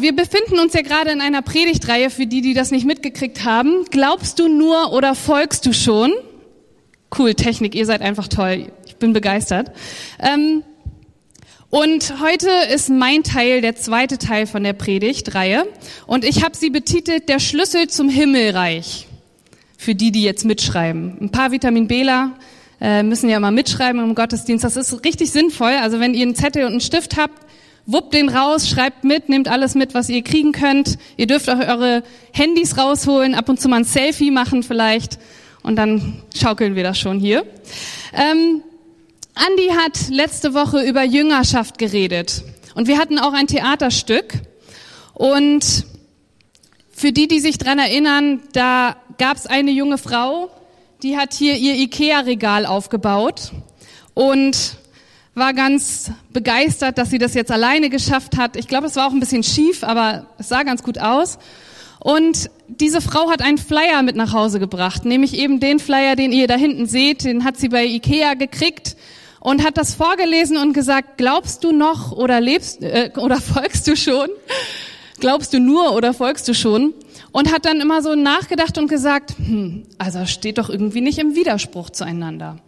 Wir befinden uns ja gerade in einer Predigtreihe für die, die das nicht mitgekriegt haben. Glaubst du nur oder folgst du schon? Cool, Technik, ihr seid einfach toll. Ich bin begeistert. Ähm, und heute ist mein Teil, der zweite Teil von der Predigtreihe. Und ich habe sie betitelt Der Schlüssel zum Himmelreich. Für die, die jetzt mitschreiben. Ein paar Vitamin Bler äh, müssen ja mal mitschreiben im Gottesdienst. Das ist richtig sinnvoll. Also wenn ihr einen Zettel und einen Stift habt, wuppt den raus, schreibt mit, nehmt alles mit, was ihr kriegen könnt. Ihr dürft auch eure Handys rausholen, ab und zu mal ein Selfie machen vielleicht und dann schaukeln wir das schon hier. Ähm, Andi hat letzte Woche über Jüngerschaft geredet und wir hatten auch ein Theaterstück und für die, die sich dran erinnern, da gab es eine junge Frau, die hat hier ihr Ikea-Regal aufgebaut und war ganz begeistert, dass sie das jetzt alleine geschafft hat. Ich glaube, es war auch ein bisschen schief, aber es sah ganz gut aus. Und diese Frau hat einen Flyer mit nach Hause gebracht, nämlich eben den Flyer, den ihr da hinten seht, den hat sie bei Ikea gekriegt und hat das vorgelesen und gesagt, glaubst du noch oder lebst äh, oder folgst du schon? Glaubst du nur oder folgst du schon? Und hat dann immer so nachgedacht und gesagt, hm, also steht doch irgendwie nicht im Widerspruch zueinander.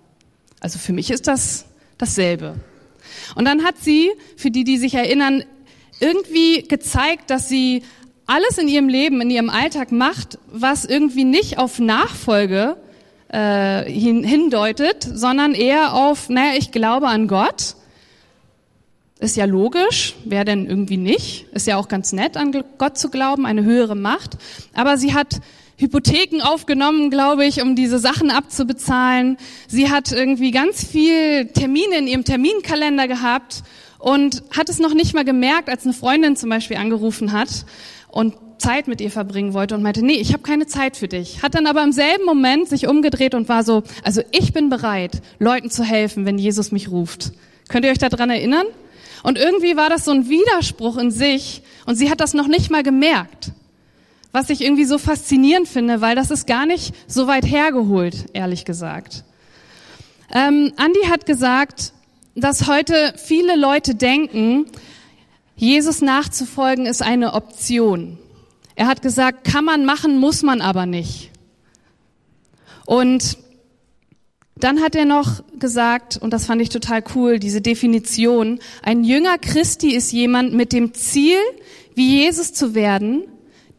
Also für mich ist das dasselbe. Und dann hat sie, für die, die sich erinnern, irgendwie gezeigt, dass sie alles in ihrem Leben, in ihrem Alltag macht, was irgendwie nicht auf Nachfolge äh, hin, hindeutet, sondern eher auf, naja, ich glaube an Gott. Ist ja logisch, wer denn irgendwie nicht? Ist ja auch ganz nett, an Gott zu glauben, eine höhere Macht. Aber sie hat Hypotheken aufgenommen, glaube ich, um diese Sachen abzubezahlen. Sie hat irgendwie ganz viel Termine in ihrem Terminkalender gehabt und hat es noch nicht mal gemerkt, als eine Freundin zum Beispiel angerufen hat und Zeit mit ihr verbringen wollte und meinte, nee, ich habe keine Zeit für dich. Hat dann aber im selben Moment sich umgedreht und war so, also ich bin bereit, Leuten zu helfen, wenn Jesus mich ruft. Könnt ihr euch daran erinnern? Und irgendwie war das so ein Widerspruch in sich und sie hat das noch nicht mal gemerkt was ich irgendwie so faszinierend finde, weil das ist gar nicht so weit hergeholt, ehrlich gesagt. Ähm, Andi hat gesagt, dass heute viele Leute denken, Jesus nachzufolgen ist eine Option. Er hat gesagt, kann man machen, muss man aber nicht. Und dann hat er noch gesagt, und das fand ich total cool, diese Definition, ein Jünger Christi ist jemand mit dem Ziel, wie Jesus zu werden,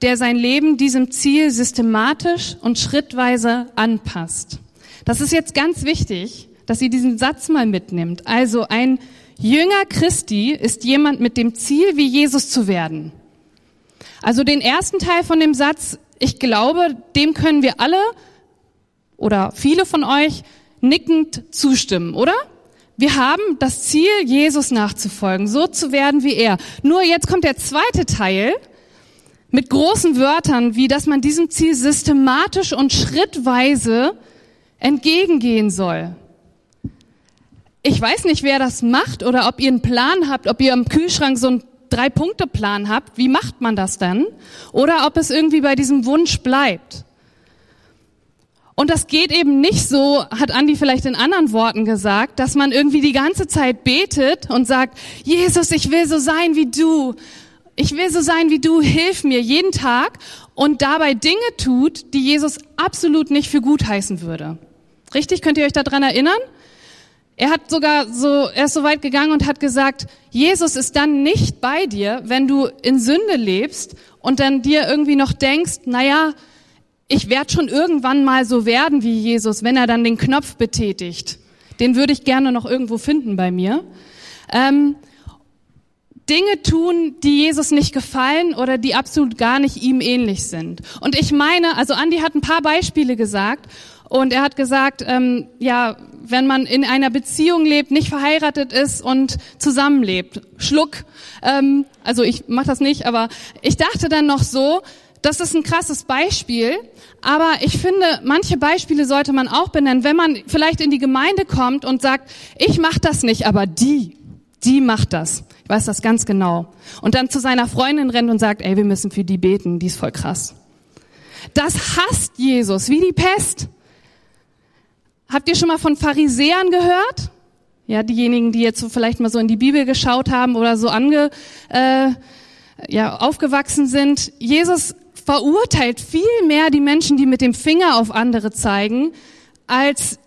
der sein Leben diesem Ziel systematisch und schrittweise anpasst. Das ist jetzt ganz wichtig, dass ihr diesen Satz mal mitnimmt. Also ein Jünger Christi ist jemand mit dem Ziel, wie Jesus zu werden. Also den ersten Teil von dem Satz, ich glaube, dem können wir alle oder viele von euch nickend zustimmen, oder? Wir haben das Ziel, Jesus nachzufolgen, so zu werden wie er. Nur jetzt kommt der zweite Teil, mit großen Wörtern, wie dass man diesem Ziel systematisch und schrittweise entgegengehen soll. Ich weiß nicht, wer das macht oder ob ihr einen Plan habt, ob ihr am Kühlschrank so einen Drei-Punkte-Plan habt. Wie macht man das dann? Oder ob es irgendwie bei diesem Wunsch bleibt. Und das geht eben nicht so, hat Andi vielleicht in anderen Worten gesagt, dass man irgendwie die ganze Zeit betet und sagt, Jesus, ich will so sein wie du ich will so sein wie du, hilf mir jeden Tag und dabei Dinge tut, die Jesus absolut nicht für gut heißen würde. Richtig? Könnt ihr euch daran erinnern? Er hat sogar so, er ist so weit gegangen und hat gesagt, Jesus ist dann nicht bei dir, wenn du in Sünde lebst und dann dir irgendwie noch denkst, naja, ich werde schon irgendwann mal so werden wie Jesus, wenn er dann den Knopf betätigt. Den würde ich gerne noch irgendwo finden bei mir. Ähm, Dinge tun, die Jesus nicht gefallen oder die absolut gar nicht ihm ähnlich sind. Und ich meine, also Andi hat ein paar Beispiele gesagt und er hat gesagt, ähm, ja, wenn man in einer Beziehung lebt, nicht verheiratet ist und zusammenlebt, Schluck. Ähm, also ich mache das nicht, aber ich dachte dann noch so, das ist ein krasses Beispiel, aber ich finde, manche Beispiele sollte man auch benennen, wenn man vielleicht in die Gemeinde kommt und sagt, ich mache das nicht, aber die, die macht das weiß das ganz genau. Und dann zu seiner Freundin rennt und sagt, ey, wir müssen für die beten, die ist voll krass. Das hasst Jesus wie die Pest. Habt ihr schon mal von Pharisäern gehört? Ja, diejenigen, die jetzt so vielleicht mal so in die Bibel geschaut haben oder so ange, äh, ja, aufgewachsen sind. Jesus verurteilt viel mehr die Menschen, die mit dem Finger auf andere zeigen, als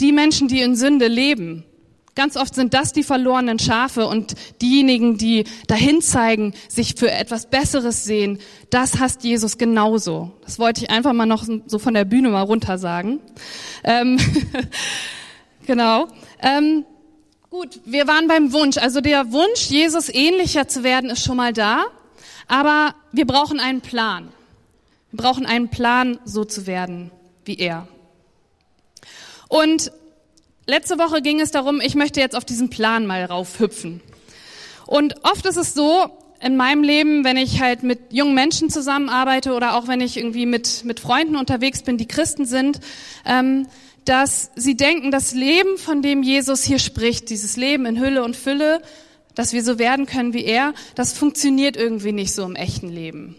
die Menschen, die in Sünde leben. Ganz oft sind das die verlorenen Schafe und diejenigen, die dahin zeigen, sich für etwas Besseres sehen, das hasst Jesus genauso. Das wollte ich einfach mal noch so von der Bühne mal runter sagen. Ähm, genau. Ähm, gut, wir waren beim Wunsch. Also der Wunsch, Jesus ähnlicher zu werden, ist schon mal da. Aber wir brauchen einen Plan. Wir brauchen einen Plan, so zu werden wie er. Und letzte Woche ging es darum, ich möchte jetzt auf diesen Plan mal raufhüpfen. Und oft ist es so, in meinem Leben, wenn ich halt mit jungen Menschen zusammenarbeite oder auch wenn ich irgendwie mit, mit Freunden unterwegs bin, die Christen sind, ähm, dass sie denken, das Leben, von dem Jesus hier spricht, dieses Leben in Hülle und Fülle, dass wir so werden können wie er, das funktioniert irgendwie nicht so im echten Leben.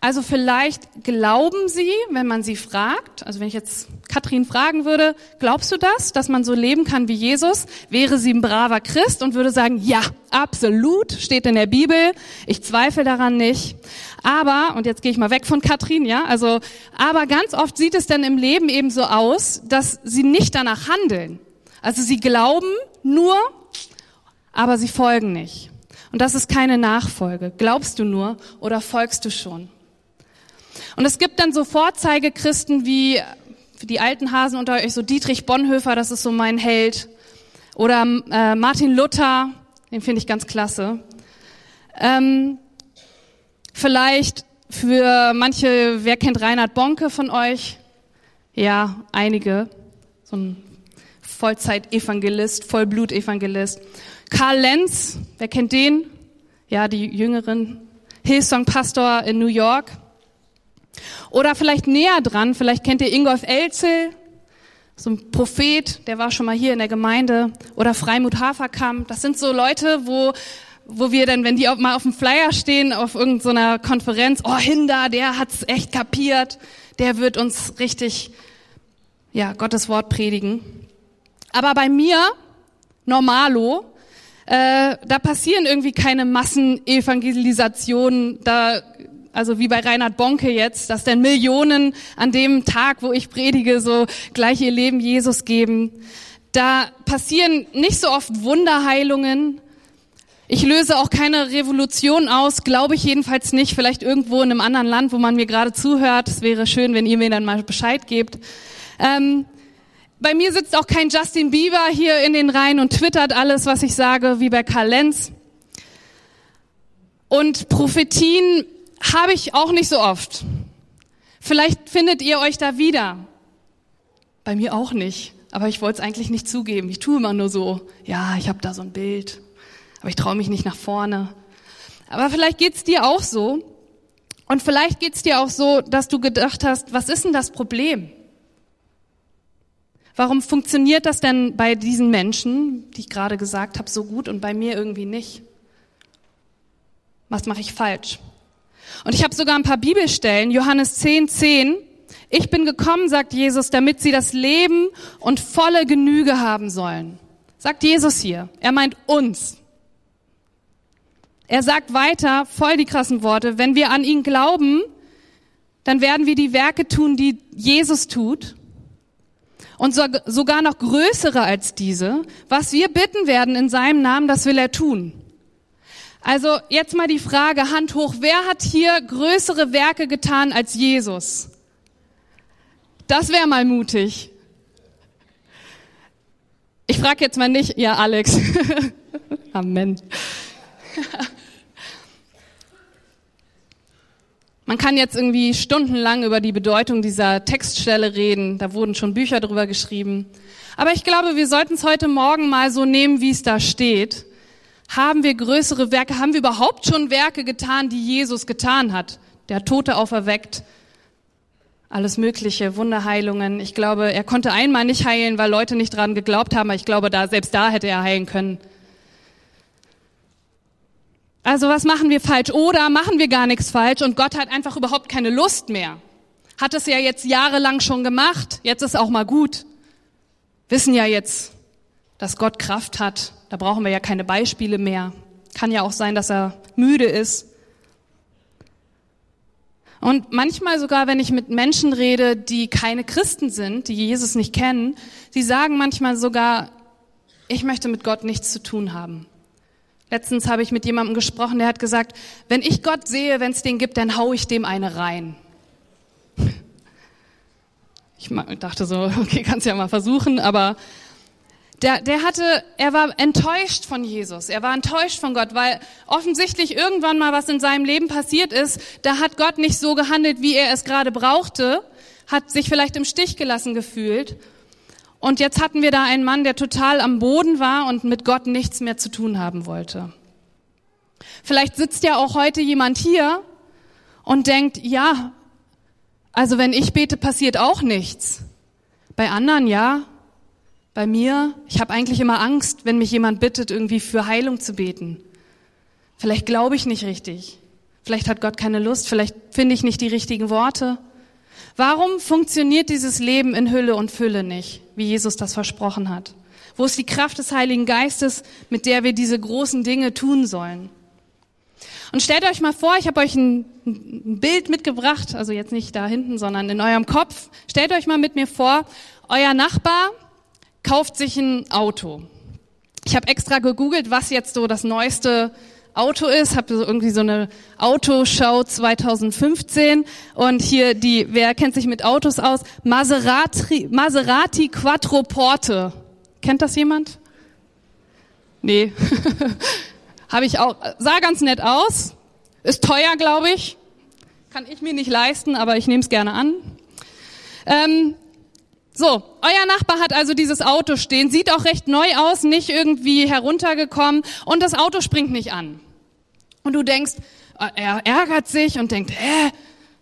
Also vielleicht glauben Sie, wenn man Sie fragt, also wenn ich jetzt Katrin fragen würde, glaubst du das, dass man so leben kann wie Jesus? Wäre sie ein braver Christ und würde sagen, ja, absolut, steht in der Bibel, ich zweifle daran nicht. Aber, und jetzt gehe ich mal weg von Katrin, ja, also, aber ganz oft sieht es dann im Leben eben so aus, dass sie nicht danach handeln. Also sie glauben nur, aber sie folgen nicht. Und das ist keine Nachfolge. Glaubst du nur oder folgst du schon? Und es gibt dann so Vorzeigechristen wie die alten Hasen unter euch, so Dietrich Bonhoeffer, das ist so mein Held. Oder äh, Martin Luther, den finde ich ganz klasse. Ähm, vielleicht für manche, wer kennt Reinhard Bonke von euch? Ja, einige. So ein Vollzeit-Evangelist, Vollblut-Evangelist. Karl Lenz, wer kennt den? Ja, die Jüngeren. Hillsong-Pastor in New York. Oder vielleicht näher dran, vielleicht kennt ihr Ingolf Elzel, so ein Prophet, der war schon mal hier in der Gemeinde. Oder Freimut Haferkamp. Das sind so Leute, wo, wo wir dann, wenn die auch mal auf dem Flyer stehen, auf irgendeiner Konferenz, oh, Hinder, der hat's echt kapiert. Der wird uns richtig, ja, Gottes Wort predigen. Aber bei mir, Normalo, äh, da passieren irgendwie keine Massenevangelisationen, da, also wie bei Reinhard Bonke jetzt, dass denn Millionen an dem Tag, wo ich predige, so gleich ihr Leben Jesus geben. Da passieren nicht so oft Wunderheilungen. Ich löse auch keine Revolution aus, glaube ich jedenfalls nicht. Vielleicht irgendwo in einem anderen Land, wo man mir gerade zuhört. Es wäre schön, wenn ihr mir dann mal Bescheid gebt. Ähm, bei mir sitzt auch kein Justin Bieber hier in den Reihen und twittert alles, was ich sage, wie bei Karl Lenz. Und Prophetien habe ich auch nicht so oft. Vielleicht findet ihr euch da wieder. Bei mir auch nicht. Aber ich wollte es eigentlich nicht zugeben. Ich tue immer nur so, ja, ich habe da so ein Bild, aber ich traue mich nicht nach vorne. Aber vielleicht geht's dir auch so. Und vielleicht geht's dir auch so, dass du gedacht hast, was ist denn das Problem? Warum funktioniert das denn bei diesen Menschen, die ich gerade gesagt habe, so gut und bei mir irgendwie nicht? Was mache ich falsch? Und ich habe sogar ein paar Bibelstellen, Johannes 10, 10. Ich bin gekommen, sagt Jesus, damit sie das Leben und volle Genüge haben sollen. Sagt Jesus hier. Er meint uns. Er sagt weiter, voll die krassen Worte, wenn wir an ihn glauben, dann werden wir die Werke tun, die Jesus tut und sogar noch größere als diese. Was wir bitten werden in seinem Namen, das will er tun. Also jetzt mal die Frage, Hand hoch, wer hat hier größere Werke getan als Jesus? Das wäre mal mutig. Ich frage jetzt mal nicht, ja Alex. Amen. Man kann jetzt irgendwie stundenlang über die Bedeutung dieser Textstelle reden. Da wurden schon Bücher drüber geschrieben. Aber ich glaube, wir sollten es heute Morgen mal so nehmen, wie es da steht. Haben wir größere Werke? Haben wir überhaupt schon Werke getan, die Jesus getan hat? Der Tote auferweckt. Alles mögliche, Wunderheilungen. Ich glaube, er konnte einmal nicht heilen, weil Leute nicht dran geglaubt haben. Aber ich glaube, da, selbst da hätte er heilen können. Also was machen wir falsch? Oder machen wir gar nichts falsch und Gott hat einfach überhaupt keine Lust mehr. Hat es ja jetzt jahrelang schon gemacht. Jetzt ist auch mal gut. Wissen ja jetzt, dass Gott Kraft hat. Da brauchen wir ja keine Beispiele mehr. Kann ja auch sein, dass er müde ist. Und manchmal sogar, wenn ich mit Menschen rede, die keine Christen sind, die Jesus nicht kennen, sie sagen manchmal sogar, ich möchte mit Gott nichts zu tun haben. Letztens habe ich mit jemandem gesprochen, der hat gesagt, wenn ich Gott sehe, wenn es den gibt, dann hau ich dem eine rein. Ich dachte so, okay, kannst ja mal versuchen, aber der, der hatte, er war enttäuscht von Jesus. Er war enttäuscht von Gott, weil offensichtlich irgendwann mal was in seinem Leben passiert ist. Da hat Gott nicht so gehandelt, wie er es gerade brauchte, hat sich vielleicht im Stich gelassen gefühlt. Und jetzt hatten wir da einen Mann, der total am Boden war und mit Gott nichts mehr zu tun haben wollte. Vielleicht sitzt ja auch heute jemand hier und denkt, ja, also wenn ich bete, passiert auch nichts. Bei anderen ja, bei mir, ich habe eigentlich immer Angst, wenn mich jemand bittet, irgendwie für Heilung zu beten. Vielleicht glaube ich nicht richtig. Vielleicht hat Gott keine Lust. Vielleicht finde ich nicht die richtigen Worte. Warum funktioniert dieses Leben in Hülle und Fülle nicht, wie Jesus das versprochen hat? Wo ist die Kraft des Heiligen Geistes, mit der wir diese großen Dinge tun sollen? Und stellt euch mal vor, ich habe euch ein, ein, Bild mitgebracht, also jetzt nicht da hinten, sondern in eurem Kopf. Stellt euch mal mit mir vor, euer Nachbar kauft sich ein Auto. Ich habe extra gegoogelt, was jetzt so das neueste Auto ist, habe so irgendwie so eine Autoshow 2015 und hier die, wer kennt sich mit Autos aus? Maserati, Maserati Quattroporte. Kennt das jemand? Nee. habe ich auch, sah ganz nett aus, ist teuer, glaube ich. Kann ich mir nicht leisten, aber ich nehme es gerne an. Ähm, so, euer Nachbar hat also dieses Auto stehen, sieht auch recht neu aus, nicht irgendwie heruntergekommen und das Auto springt nicht an. Und du denkst, äh, er ärgert sich und denkt, hä,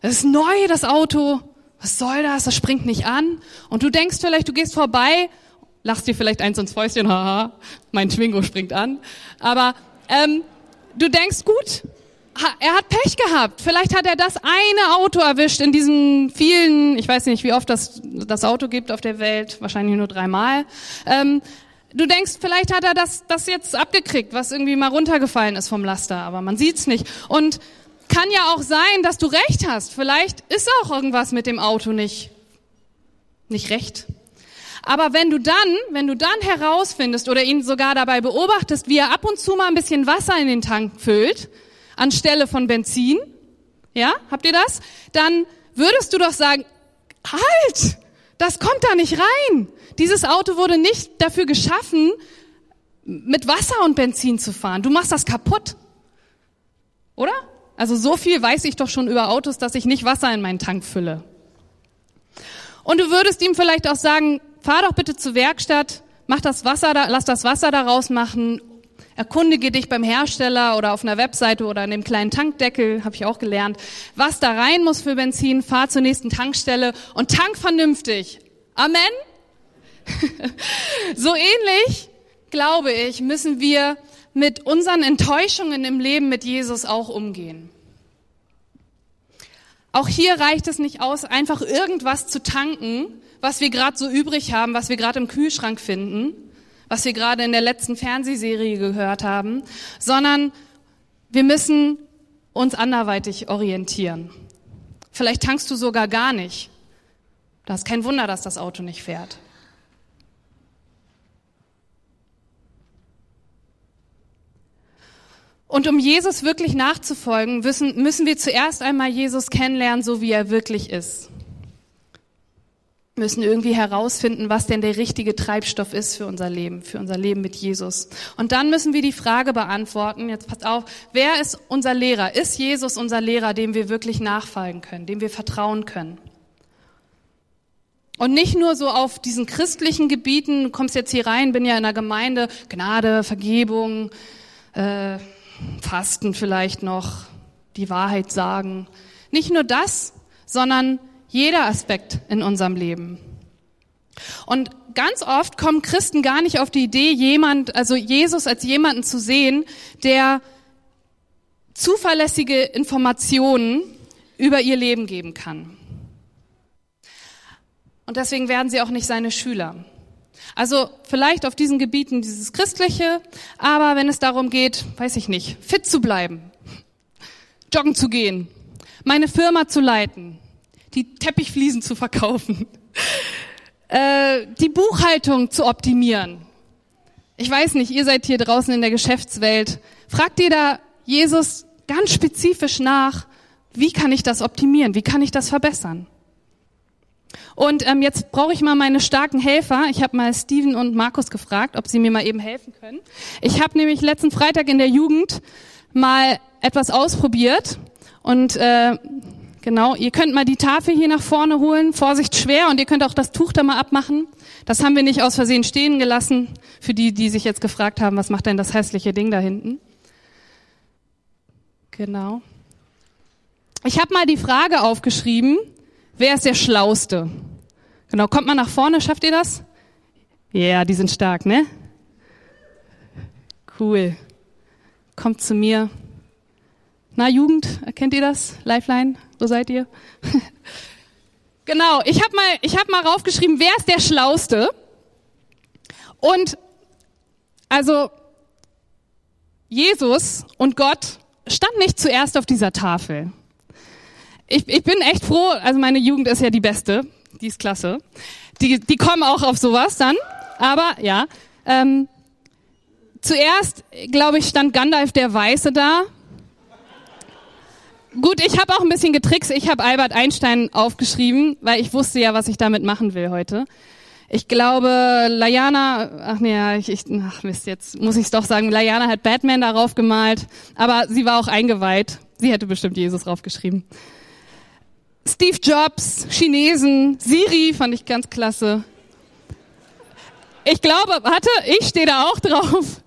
das ist neu, das Auto, was soll das, das springt nicht an. Und du denkst vielleicht, du gehst vorbei, lachst dir vielleicht eins ins Fäustchen, haha, mein Twingo springt an. Aber ähm, du denkst, gut, er hat Pech gehabt. Vielleicht hat er das eine Auto erwischt in diesen vielen, ich weiß nicht, wie oft das, das Auto gibt auf der Welt, wahrscheinlich nur dreimal. Ähm, du denkst, vielleicht hat er das, das jetzt abgekriegt, was irgendwie mal runtergefallen ist vom Laster, aber man sieht's nicht. Und kann ja auch sein, dass du recht hast. Vielleicht ist auch irgendwas mit dem Auto nicht, nicht recht. Aber wenn du dann, wenn du dann herausfindest oder ihn sogar dabei beobachtest, wie er ab und zu mal ein bisschen Wasser in den Tank füllt, anstelle von Benzin, ja, habt ihr das? Dann würdest du doch sagen, halt, das kommt da nicht rein. Dieses Auto wurde nicht dafür geschaffen, mit Wasser und Benzin zu fahren. Du machst das kaputt. Oder? Also so viel weiß ich doch schon über Autos, dass ich nicht Wasser in meinen Tank fülle. Und du würdest ihm vielleicht auch sagen, fahr doch bitte zur Werkstatt, mach das Wasser da, lass das Wasser daraus machen Erkundige dich beim Hersteller oder auf einer Webseite oder in dem kleinen Tankdeckel, habe ich auch gelernt, was da rein muss für Benzin, fahr zur nächsten Tankstelle und tank vernünftig. Amen? so ähnlich, glaube ich, müssen wir mit unseren Enttäuschungen im Leben mit Jesus auch umgehen. Auch hier reicht es nicht aus, einfach irgendwas zu tanken, was wir gerade so übrig haben, was wir gerade im Kühlschrank finden, was wir gerade in der letzten Fernsehserie gehört haben, sondern wir müssen uns anderweitig orientieren. Vielleicht tankst du sogar gar nicht. Das ist kein Wunder, dass das Auto nicht fährt. Und um Jesus wirklich nachzufolgen, müssen, wir zuerst einmal Jesus kennenlernen, so wie er wirklich ist müssen irgendwie herausfinden, was denn der richtige Treibstoff ist für unser Leben, für unser Leben mit Jesus. Und dann müssen wir die Frage beantworten, jetzt passt auf, wer ist unser Lehrer? Ist Jesus unser Lehrer, dem wir wirklich nachfolgen können, dem wir vertrauen können? Und nicht nur so auf diesen christlichen Gebieten, du kommst jetzt hier rein, bin ja in der Gemeinde, Gnade, Vergebung, äh, Fasten vielleicht noch, die Wahrheit sagen. Nicht nur das, sondern jeder Aspekt in unserem Leben. Und ganz oft kommen Christen gar nicht auf die Idee, jemand, also Jesus als jemanden zu sehen, der zuverlässige Informationen über ihr Leben geben kann. Und deswegen werden sie auch nicht seine Schüler. Also vielleicht auf diesen Gebieten dieses Christliche, aber wenn es darum geht, weiß ich nicht, fit zu bleiben, joggen zu gehen, meine Firma zu leiten, die Teppichfliesen zu verkaufen, äh, die Buchhaltung zu optimieren. Ich weiß nicht, ihr seid hier draußen in der Geschäftswelt. Fragt ihr da Jesus ganz spezifisch nach, wie kann ich das optimieren? Wie kann ich das verbessern? Und ähm, jetzt brauche ich mal meine starken Helfer. Ich habe mal Steven und Markus gefragt, ob sie mir mal eben helfen können. Ich habe nämlich letzten Freitag in der Jugend mal etwas ausprobiert und äh, genau, ihr könnt mal die Tafel hier nach vorne holen. Vorsicht schwer und ihr könnt auch das Tuch da mal abmachen. Das haben wir nicht aus Versehen stehen gelassen. Für die, die sich jetzt gefragt haben, was macht denn das hässliche Ding da hinten? Genau. Ich habe mal die Frage aufgeschrieben, wer ist der Schlauste? Genau, kommt mal nach vorne, schafft ihr das? Ja, yeah, die sind stark, ne? Cool. Kommt zu mir. Na, Jugend, erkennt ihr das? Lifeline, wo seid ihr? genau, ich habe mal, hab mal raufgeschrieben, wer ist der Schlauste? Und also Jesus und Gott stand nicht zuerst auf dieser Tafel. Ich, ich bin echt froh, also meine Jugend ist ja die beste, die ist klasse. Die, die kommen auch auf sowas dann, aber ja. Ähm, zuerst, glaube ich, stand Gandalf der Weiße da. Gut, ich habe auch ein bisschen getrickst. Ich habe Albert Einstein aufgeschrieben, weil ich wusste ja, was ich damit machen will heute. Ich glaube, Layana, ach nee, ich, ich ach Mist, jetzt muss ich es doch sagen, Layana hat Batman darauf gemalt, aber sie war auch eingeweiht. Sie hätte bestimmt Jesus draufgeschrieben. Steve Jobs, Chinesen, Siri fand ich ganz klasse. Ich glaube, warte, ich stehe da auch drauf.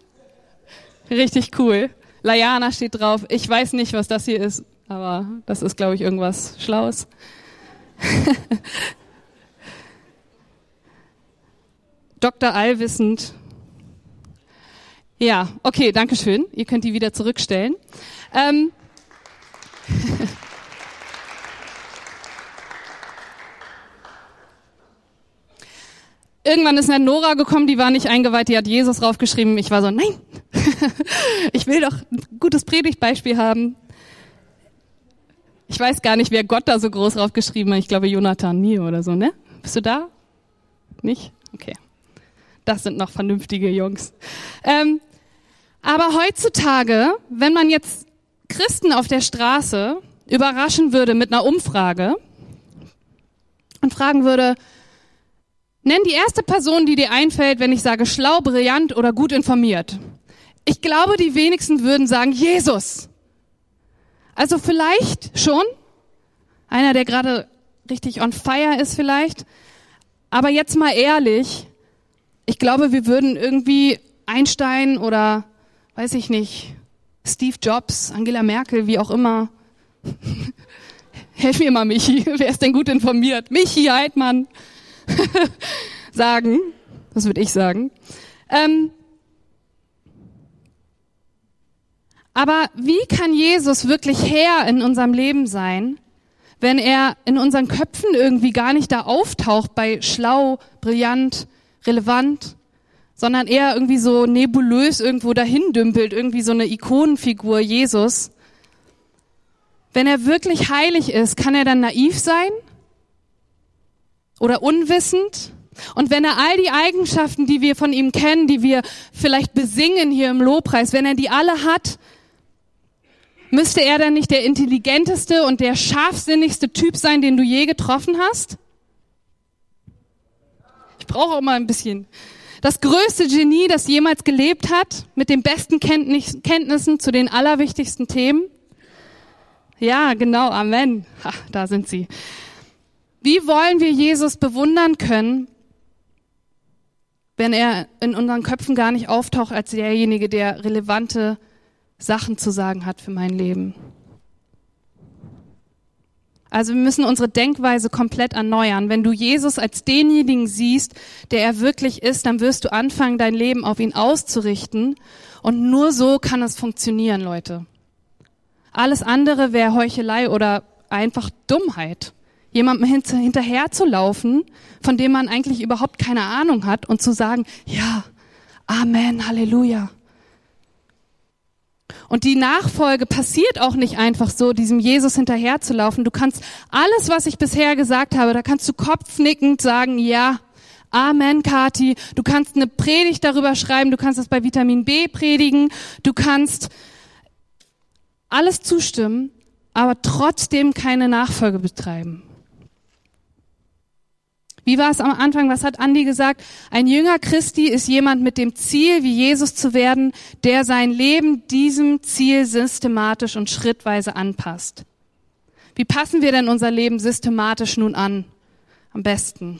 Richtig cool. Layana steht drauf. Ich weiß nicht, was das hier ist, aber das ist, glaube ich, irgendwas Schlaues. Dr. Allwissend. Ja, okay, danke schön. Ihr könnt die wieder zurückstellen. Ähm Irgendwann ist eine Nora gekommen, die war nicht eingeweiht, die hat Jesus draufgeschrieben. Ich war so, nein, ich will doch ein gutes Predigtbeispiel haben. Ich weiß gar nicht, wer Gott da so groß draufgeschrieben hat. Ich glaube Jonathan mir oder so, ne? Bist du da? Nicht? Okay das sind noch vernünftige Jungs. Ähm, aber heutzutage, wenn man jetzt Christen auf der Straße überraschen würde mit einer Umfrage und fragen würde, nenn die erste Person, die dir einfällt, wenn ich sage schlau, brillant oder gut informiert. Ich glaube, die wenigsten würden sagen Jesus. Also vielleicht schon einer, der gerade richtig on fire ist vielleicht. Aber jetzt mal ehrlich, ich glaube, wir würden irgendwie Einstein oder, weiß ich nicht, Steve Jobs, Angela Merkel, wie auch immer. Helf mir mal, Michi. Wer ist denn gut informiert? Michi Heidmann. sagen. Das würde ich sagen. Ähm, aber wie kann Jesus wirklich Herr in unserem Leben sein, wenn er in unseren Köpfen irgendwie gar nicht da auftaucht bei schlau, brillant, relevant, sondern eher irgendwie so nebulös irgendwo dahin dümpelt, irgendwie so eine Ikonenfigur Jesus. Wenn er wirklich heilig ist, kann er dann naiv sein? Oder unwissend? Und wenn er all die Eigenschaften, die wir von ihm kennen, die wir vielleicht besingen hier im Lobpreis, wenn er die alle hat, müsste er dann nicht der intelligenteste und der scharfsinnigste Typ sein, den du je getroffen hast? brauche immer ein bisschen. Das größte Genie, das jemals gelebt hat, mit den besten Kenntnissen zu den allerwichtigsten Themen. Ja, genau, Amen. Ha, da sind sie. Wie wollen wir Jesus bewundern können, wenn er in unseren Köpfen gar nicht auftaucht als derjenige, der relevante Sachen zu sagen hat für mein Leben? Also wir müssen unsere Denkweise komplett erneuern. Wenn du Jesus als denjenigen siehst, der er wirklich ist, dann wirst du anfangen, dein Leben auf ihn auszurichten. Und nur so kann es funktionieren, Leute. Alles andere wäre Heuchelei oder einfach Dummheit. jemandem hinterher zu laufen, von dem man eigentlich überhaupt keine Ahnung hat und zu sagen, ja, Amen, Halleluja. Und die Nachfolge passiert auch nicht einfach so, diesem Jesus hinterherzulaufen. Du kannst alles, was ich bisher gesagt habe, da kannst du kopfnickend sagen, ja, Amen, Kati. Du kannst eine Predigt darüber schreiben, du kannst das bei Vitamin B predigen, du kannst alles zustimmen, aber trotzdem keine Nachfolge betreiben. Wie war es am Anfang? Was hat Andi gesagt? Ein Jünger Christi ist jemand mit dem Ziel, wie Jesus zu werden, der sein Leben diesem Ziel systematisch und schrittweise anpasst. Wie passen wir denn unser Leben systematisch nun an? Am besten.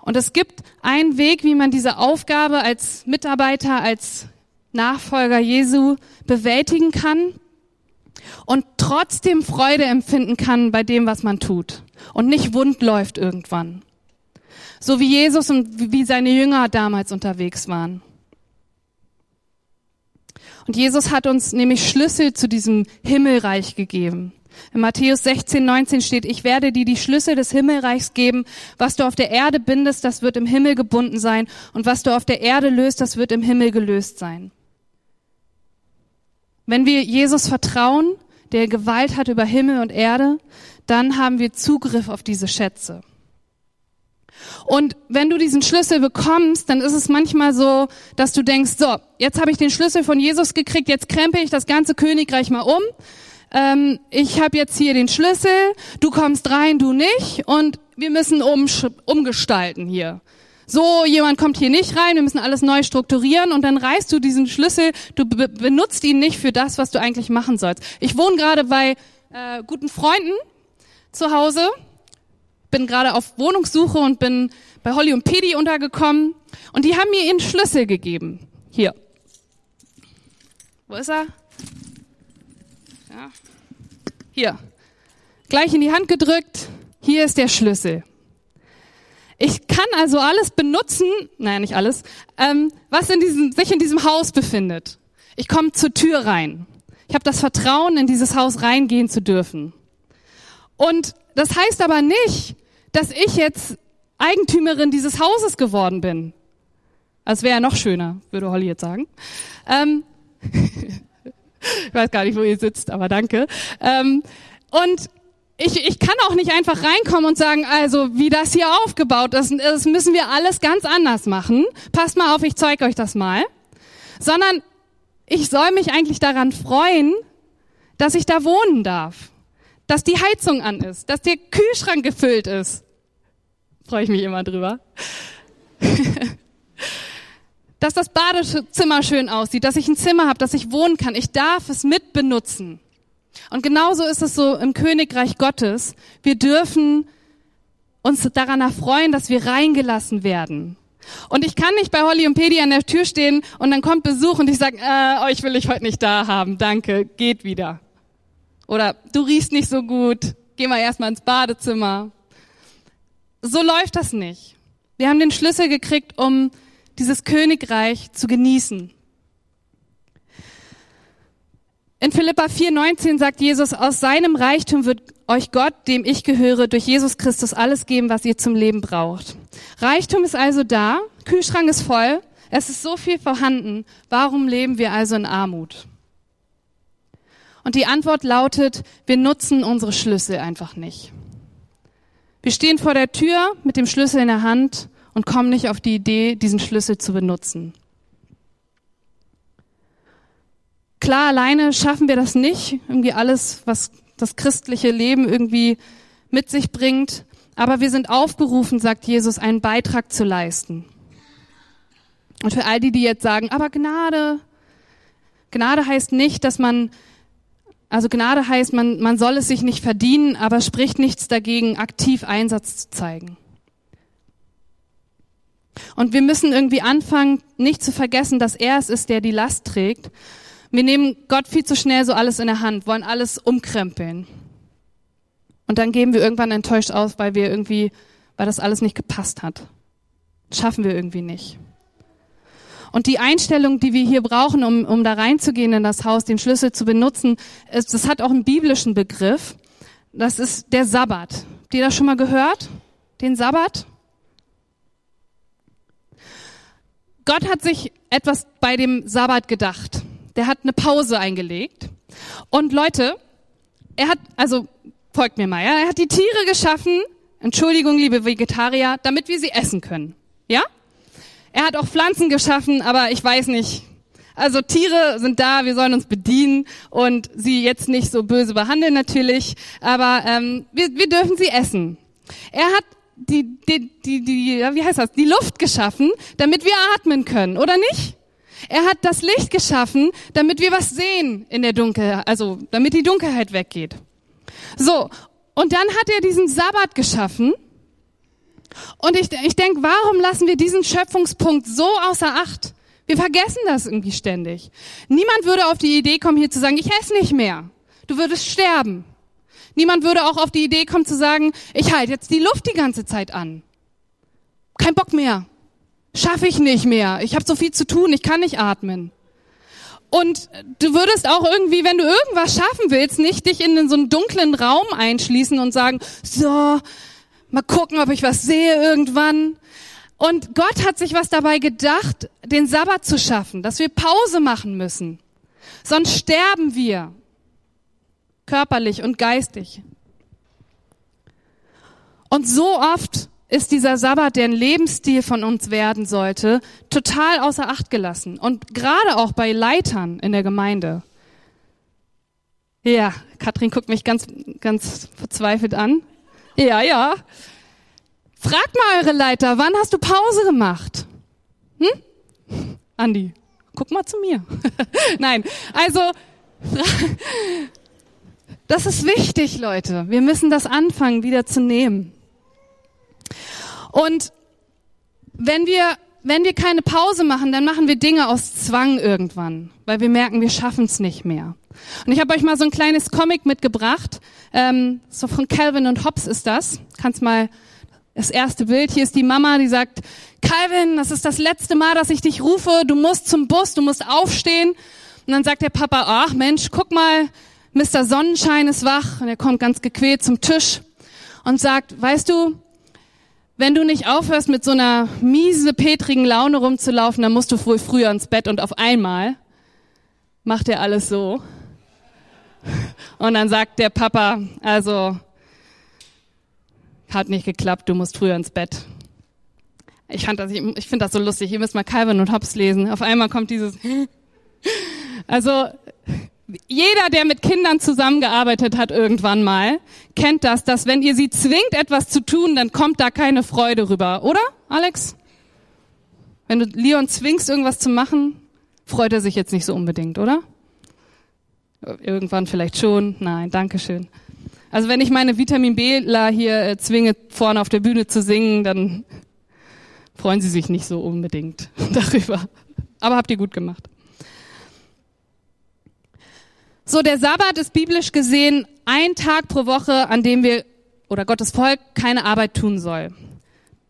Und es gibt einen Weg, wie man diese Aufgabe als Mitarbeiter, als Nachfolger Jesu bewältigen kann und trotzdem Freude empfinden kann bei dem, was man tut und nicht wund läuft irgendwann. So wie Jesus und wie seine Jünger damals unterwegs waren. Und Jesus hat uns nämlich Schlüssel zu diesem Himmelreich gegeben. In Matthäus 16, 19 steht, ich werde dir die Schlüssel des Himmelreichs geben. Was du auf der Erde bindest, das wird im Himmel gebunden sein. Und was du auf der Erde löst, das wird im Himmel gelöst sein. Wenn wir Jesus vertrauen, der Gewalt hat über Himmel und Erde, dann haben wir Zugriff auf diese Schätze. Und wenn du diesen Schlüssel bekommst, dann ist es manchmal so, dass du denkst, so, jetzt habe ich den Schlüssel von Jesus gekriegt, jetzt krempe ich das ganze Königreich mal um. Ähm, ich habe jetzt hier den Schlüssel, du kommst rein, du nicht, und wir müssen um, umgestalten hier. So, jemand kommt hier nicht rein, wir müssen alles neu strukturieren und dann reißt du diesen Schlüssel, du be benutzt ihn nicht für das, was du eigentlich machen sollst. Ich wohne gerade bei äh, guten Freunden zu Hause, bin gerade auf Wohnungssuche und bin bei Holly und Pedi untergekommen und die haben mir ihren Schlüssel gegeben. Hier. Wo ist er? Ja. Hier. Gleich in die Hand gedrückt. Hier ist der Schlüssel. Ich kann also alles benutzen, naja, nicht alles, ähm, was in diesem, sich in diesem Haus befindet. Ich komme zur Tür rein. Ich habe das Vertrauen, in dieses Haus reingehen zu dürfen. Und das heißt aber nicht, dass ich jetzt Eigentümerin dieses Hauses geworden bin. Das wäre ja noch schöner, würde Holly jetzt sagen. Ähm, ich weiß gar nicht, wo ihr sitzt, aber danke. Ähm, und ich, ich kann auch nicht einfach reinkommen und sagen, also wie das hier aufgebaut ist, das müssen wir alles ganz anders machen. Passt mal auf, ich zeige euch das mal. Sondern ich soll mich eigentlich daran freuen, dass ich da wohnen darf dass die Heizung an ist, dass der Kühlschrank gefüllt ist. Freue ich mich immer drüber. dass das Badezimmer schön aussieht, dass ich ein Zimmer habe, dass ich wohnen kann. Ich darf es mitbenutzen. Und genauso ist es so im Königreich Gottes. Wir dürfen uns daran erfreuen, dass wir reingelassen werden. Und ich kann nicht bei Holly und Pedi an der Tür stehen und dann kommt Besuch und ich sage, äh, euch will ich heute nicht da haben, danke, geht wieder. Oder du riechst nicht so gut, geh mal erstmal ins Badezimmer. So läuft das nicht. Wir haben den Schlüssel gekriegt, um dieses Königreich zu genießen. In Philippa 4,19 sagt Jesus, aus seinem Reichtum wird euch Gott, dem ich gehöre, durch Jesus Christus alles geben, was ihr zum Leben braucht. Reichtum ist also da, Kühlschrank ist voll, es ist so viel vorhanden. Warum leben wir also in Armut? Und die Antwort lautet, wir nutzen unsere Schlüssel einfach nicht. Wir stehen vor der Tür mit dem Schlüssel in der Hand und kommen nicht auf die Idee, diesen Schlüssel zu benutzen. Klar, alleine schaffen wir das nicht, irgendwie alles, was das christliche Leben irgendwie mit sich bringt, aber wir sind aufgerufen, sagt Jesus, einen Beitrag zu leisten. Und für all die, die jetzt sagen, aber Gnade, Gnade heißt nicht, dass man also Gnade heißt, man, man soll es sich nicht verdienen, aber spricht nichts dagegen, aktiv Einsatz zu zeigen. Und wir müssen irgendwie anfangen, nicht zu vergessen, dass er es ist, der die Last trägt. Wir nehmen Gott viel zu schnell so alles in der Hand, wollen alles umkrempeln. Und dann geben wir irgendwann enttäuscht aus, weil wir irgendwie, weil das alles nicht gepasst hat. schaffen wir irgendwie nicht. Und die Einstellung, die wir hier brauchen, um, um da reinzugehen in das Haus, den Schlüssel zu benutzen, ist, das hat auch einen biblischen Begriff. das ist der Sabbat. Habt ihr das schon mal gehört? Den Sabbat? Gott hat sich etwas bei dem Sabbat gedacht. Der hat eine Pause eingelegt. Und Leute, er hat, also folgt mir mal, ja, er hat die Tiere geschaffen, Entschuldigung, liebe Vegetarier, damit wir sie essen können. Ja? Er hat auch Pflanzen geschaffen, aber ich weiß nicht. Also Tiere sind da, wir sollen uns bedienen und sie jetzt nicht so böse behandeln natürlich, aber ähm, wir, wir dürfen sie essen. Er hat die, die, die, die, wie heißt das, die Luft geschaffen, damit wir atmen können, oder nicht? Er hat das Licht geschaffen, damit wir was sehen in der Dunkelheit, also damit die Dunkelheit weggeht. So, und dann hat er diesen Sabbat geschaffen. Und ich, ich denke, warum lassen wir diesen Schöpfungspunkt so außer Acht? Wir vergessen das irgendwie ständig. Niemand würde auf die Idee kommen, hier zu sagen, ich esse nicht mehr. Du würdest sterben. Niemand würde auch auf die Idee kommen zu sagen, ich halte jetzt die Luft die ganze Zeit an. Kein Bock mehr. Schaffe ich nicht mehr. Ich habe so viel zu tun, ich kann nicht atmen. Und du würdest auch irgendwie, wenn du irgendwas schaffen willst, nicht dich in so einen dunklen Raum einschließen und sagen, so, mal gucken, ob ich was sehe irgendwann. Und Gott hat sich was dabei gedacht, den Sabbat zu schaffen, dass wir Pause machen müssen. Sonst sterben wir körperlich und geistig. Und so oft ist dieser Sabbat, der ein Lebensstil von uns werden sollte, total außer Acht gelassen. Und gerade auch bei Leitern in der Gemeinde. Ja, Katrin guckt mich ganz, ganz verzweifelt an. Ja, ja. Fragt mal eure Leiter, wann hast du Pause gemacht? Hm? Andi, guck mal zu mir. Nein, also das ist wichtig, Leute. Wir müssen das anfangen, wieder zu nehmen. Und wenn wir, wenn wir keine Pause machen, dann machen wir Dinge aus Zwang irgendwann, weil wir merken, wir schaffen es nicht mehr. Und ich habe euch mal so ein kleines Comic mitgebracht, ähm, so von Calvin und Hobbes ist das. Kannst mal das erste Bild. Hier ist die Mama, die sagt, Calvin, das ist das letzte Mal, dass ich dich rufe. Du musst zum Bus, du musst aufstehen. Und dann sagt der Papa, ach Mensch, guck mal, Mr. Sonnenschein ist wach und er kommt ganz gequält zum Tisch und sagt, weißt du, wenn du nicht aufhörst, mit so einer miese, petrigen Laune rumzulaufen, dann musst du wohl früher ins Bett und auf einmal macht er alles so. Und dann sagt der Papa, also, hat nicht geklappt, du musst früher ins Bett. Ich fand das, ich, ich finde das so lustig. Ihr müsst mal Calvin und Hobbes lesen. Auf einmal kommt dieses, also, jeder, der mit Kindern zusammengearbeitet hat irgendwann mal, kennt das, dass wenn ihr sie zwingt, etwas zu tun, dann kommt da keine Freude rüber, oder, Alex? Wenn du Leon zwingst, irgendwas zu machen, freut er sich jetzt nicht so unbedingt, oder? Irgendwann vielleicht schon. Nein, danke schön. Also wenn ich meine Vitamin B-La hier äh, zwinge, vorne auf der Bühne zu singen, dann freuen sie sich nicht so unbedingt darüber. Aber habt ihr gut gemacht. So, der Sabbat ist biblisch gesehen ein Tag pro Woche, an dem wir oder Gottes Volk keine Arbeit tun soll.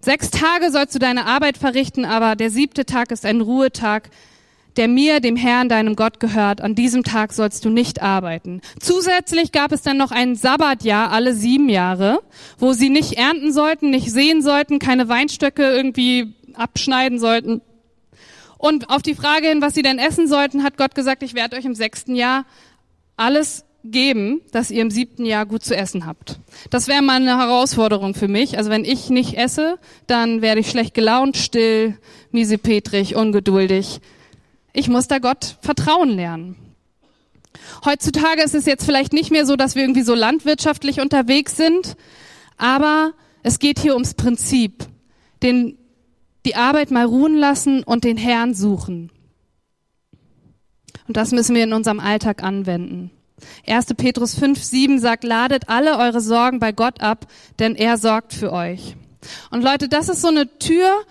Sechs Tage sollst du deine Arbeit verrichten, aber der siebte Tag ist ein Ruhetag, der mir, dem Herrn, deinem Gott gehört. An diesem Tag sollst du nicht arbeiten. Zusätzlich gab es dann noch ein Sabbatjahr alle sieben Jahre, wo sie nicht ernten sollten, nicht sehen sollten, keine Weinstöcke irgendwie abschneiden sollten. Und auf die Frage hin, was sie denn essen sollten, hat Gott gesagt, ich werde euch im sechsten Jahr alles geben, dass ihr im siebten Jahr gut zu essen habt. Das wäre mal eine Herausforderung für mich. Also wenn ich nicht esse, dann werde ich schlecht gelaunt, still, miesepetrig, ungeduldig. Ich muss da Gott vertrauen lernen. Heutzutage ist es jetzt vielleicht nicht mehr so, dass wir irgendwie so landwirtschaftlich unterwegs sind, aber es geht hier ums Prinzip. Den, die Arbeit mal ruhen lassen und den Herrn suchen. Und das müssen wir in unserem Alltag anwenden. 1. Petrus 5, 7 sagt, ladet alle eure Sorgen bei Gott ab, denn er sorgt für euch. Und Leute, das ist so eine Tür,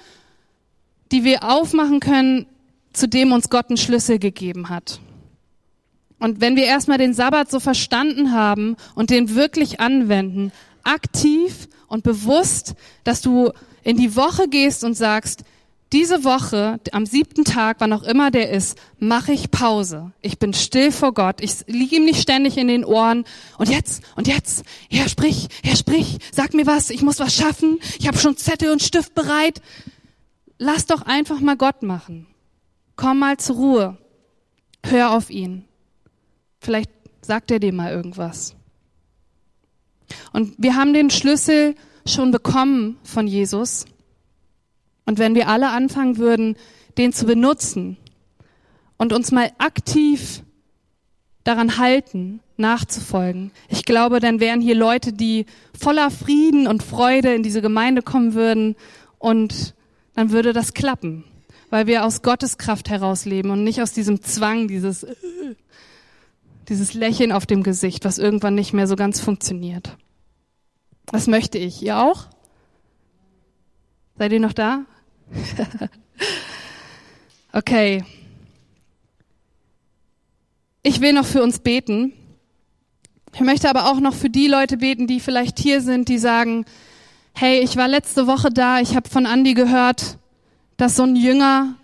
die wir aufmachen können, zu dem uns Gott einen Schlüssel gegeben hat. Und wenn wir erstmal den Sabbat so verstanden haben und den wirklich anwenden, aktiv und bewusst, dass du in die Woche gehst und sagst, diese Woche, am siebten Tag, wann auch immer der ist, mache ich Pause. Ich bin still vor Gott. Ich liege ihm nicht ständig in den Ohren. Und jetzt, und jetzt, Herr, sprich, Herr, sprich, sag mir was, ich muss was schaffen. Ich habe schon Zettel und Stift bereit. Lass doch einfach mal Gott machen. Komm mal zur Ruhe. Hör auf ihn. Vielleicht sagt er dir mal irgendwas. Und wir haben den Schlüssel schon bekommen von Jesus. Und wenn wir alle anfangen würden, den zu benutzen und uns mal aktiv daran halten, nachzufolgen, ich glaube, dann wären hier Leute, die voller Frieden und Freude in diese Gemeinde kommen würden und dann würde das klappen, weil wir aus Gottes Kraft heraus leben und nicht aus diesem Zwang, dieses, dieses Lächeln auf dem Gesicht, was irgendwann nicht mehr so ganz funktioniert. Das möchte ich. Ihr auch? Seid ihr noch da? okay. Ich will noch für uns beten. Ich möchte aber auch noch für die Leute beten, die vielleicht hier sind, die sagen, hey, ich war letzte Woche da, ich habe von Andi gehört, dass so ein Jünger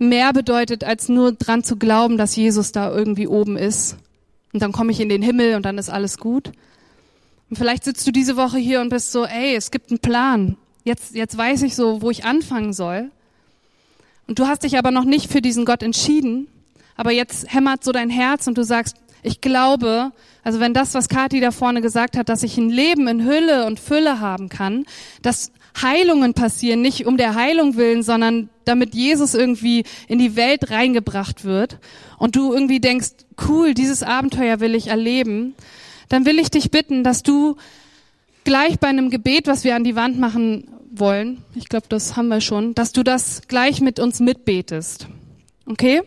mehr bedeutet, als nur dran zu glauben, dass Jesus da irgendwie oben ist. Und dann komme ich in den Himmel und dann ist alles gut. Und vielleicht sitzt du diese Woche hier und bist so, ey, es gibt einen Plan. Jetzt, jetzt weiß ich so, wo ich anfangen soll. Und du hast dich aber noch nicht für diesen Gott entschieden. Aber jetzt hämmert so dein Herz und du sagst, ich glaube, also wenn das, was Kathi da vorne gesagt hat, dass ich ein Leben in Hülle und Fülle haben kann, dass Heilungen passieren, nicht um der Heilung willen, sondern damit Jesus irgendwie in die Welt reingebracht wird und du irgendwie denkst, cool, dieses Abenteuer will ich erleben, dann will ich dich bitten, dass du gleich bei einem Gebet, was wir an die Wand machen wollen, ich glaube, das haben wir schon, dass du das gleich mit uns mitbetest. Okay?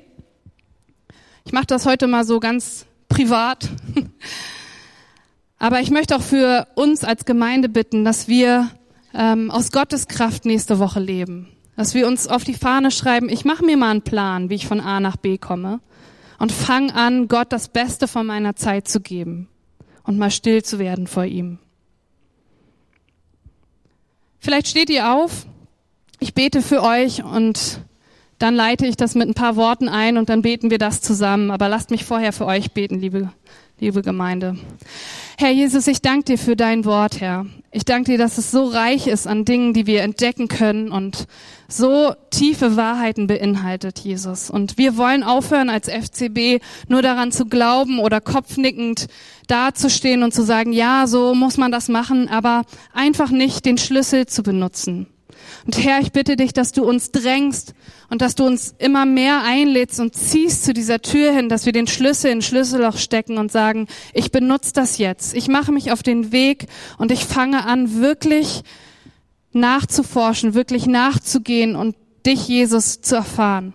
Ich mache das heute mal so ganz privat. Aber ich möchte auch für uns als Gemeinde bitten, dass wir ähm, aus Gottes Kraft nächste Woche leben. Dass wir uns auf die Fahne schreiben, ich mache mir mal einen Plan, wie ich von A nach B komme. Und fang an, Gott das Beste von meiner Zeit zu geben und mal still zu werden vor ihm. Vielleicht steht ihr auf, ich bete für euch und dann leite ich das mit ein paar Worten ein und dann beten wir das zusammen. Aber lasst mich vorher für euch beten, liebe, liebe Gemeinde. Herr Jesus, ich danke dir für dein Wort, Herr. Ich danke dir, dass es so reich ist an Dingen, die wir entdecken können und so tiefe Wahrheiten beinhaltet, Jesus. Und wir wollen aufhören, als FCB nur daran zu glauben oder kopfnickend dazustehen und zu sagen, ja, so muss man das machen, aber einfach nicht den Schlüssel zu benutzen. Und Herr, ich bitte dich, dass du uns drängst und dass du uns immer mehr einlädst und ziehst zu dieser Tür hin, dass wir den Schlüssel in Schlüsselloch stecken und sagen, ich benutze das jetzt. Ich mache mich auf den Weg und ich fange an, wirklich nachzuforschen, wirklich nachzugehen und dich, Jesus, zu erfahren.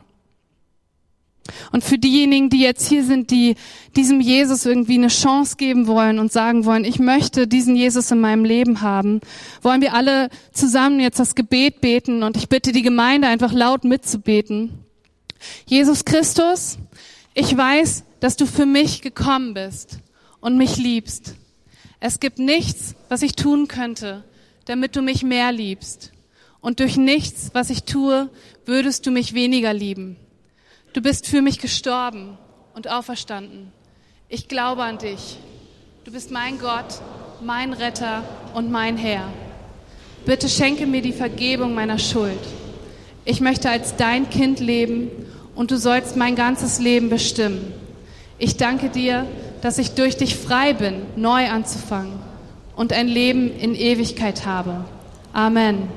Und für diejenigen, die jetzt hier sind, die diesem Jesus irgendwie eine Chance geben wollen und sagen wollen, ich möchte diesen Jesus in meinem Leben haben, wollen wir alle zusammen jetzt das Gebet beten und ich bitte die Gemeinde einfach laut mitzubeten. Jesus Christus, ich weiß, dass du für mich gekommen bist und mich liebst. Es gibt nichts, was ich tun könnte, damit du mich mehr liebst. Und durch nichts, was ich tue, würdest du mich weniger lieben. Du bist für mich gestorben und auferstanden. Ich glaube an dich. Du bist mein Gott, mein Retter und mein Herr. Bitte schenke mir die Vergebung meiner Schuld. Ich möchte als dein Kind leben und du sollst mein ganzes Leben bestimmen. Ich danke dir, dass ich durch dich frei bin, neu anzufangen und ein Leben in Ewigkeit habe. Amen.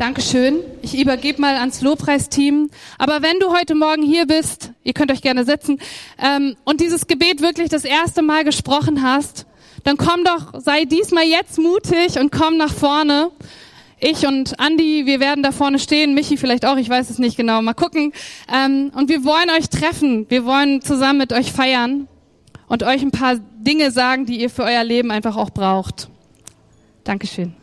Dankeschön. Ich übergebe mal ans Lobpreisteam. Aber wenn du heute Morgen hier bist, ihr könnt euch gerne setzen, ähm, und dieses Gebet wirklich das erste Mal gesprochen hast, dann komm doch, sei diesmal jetzt mutig und komm nach vorne. Ich und Andi, wir werden da vorne stehen, Michi vielleicht auch, ich weiß es nicht genau, mal gucken. Ähm, und wir wollen euch treffen, wir wollen zusammen mit euch feiern und euch ein paar Dinge sagen, die ihr für euer Leben einfach auch braucht. Dankeschön.